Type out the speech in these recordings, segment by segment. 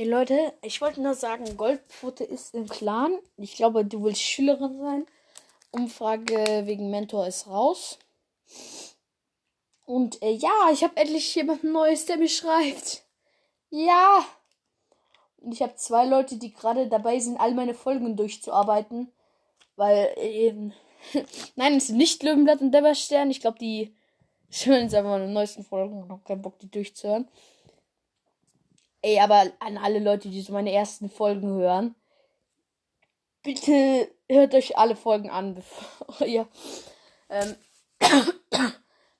Hey Leute, ich wollte nur sagen, Goldpfote ist im Clan. Ich glaube, du willst Schülerin sein. Umfrage wegen Mentor ist raus. Und äh, ja, ich habe endlich jemanden Neues, der mir schreibt. Ja. Und ich habe zwei Leute, die gerade dabei sind, all meine Folgen durchzuarbeiten. Weil, äh, nein, es sind nicht Löwenblatt und Dämmerstern. Ich glaube, die hören jetzt einfach meine neuesten Folgen und haben keinen Bock, die durchzuhören. Ey, aber an alle Leute, die so meine ersten Folgen hören, bitte hört euch alle Folgen an, bevor ihr, ähm,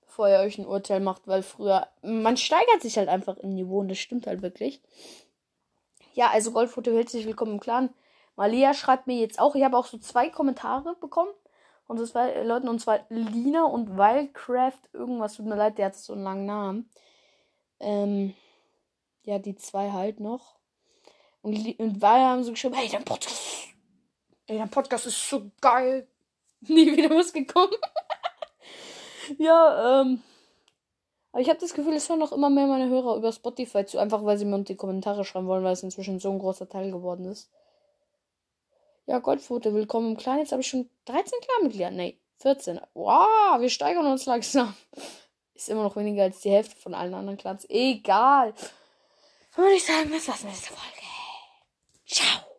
bevor ihr euch ein Urteil macht, weil früher, man steigert sich halt einfach im Niveau und das stimmt halt wirklich. Ja, also Goldfoto herzlich willkommen im Clan. Malia schreibt mir jetzt auch, ich habe auch so zwei Kommentare bekommen von so zwei Leuten und zwar Lina und Wildcraft irgendwas, tut mir leid, der hat so einen langen Namen. Ähm, ja, die zwei halt noch. Und, und wir haben so geschrieben, hey, dein Podcast, ey, dein Podcast ist so geil. Nie wieder was gekommen. ja, ähm. Aber ich habe das Gefühl, es hören noch immer mehr meine Hörer über Spotify zu, einfach weil sie mir die Kommentare schreiben wollen, weil es inzwischen so ein großer Teil geworden ist. Ja, Goldfoto, willkommen im Clan. Jetzt habe ich schon 13 Clan-Mitglieder. Nee, 14. Wow, wir steigern uns langsam. Ist immer noch weniger als die Hälfte von allen anderen Clans. Egal. Würde ich sagen, das war's mit dieser Folge. Ciao.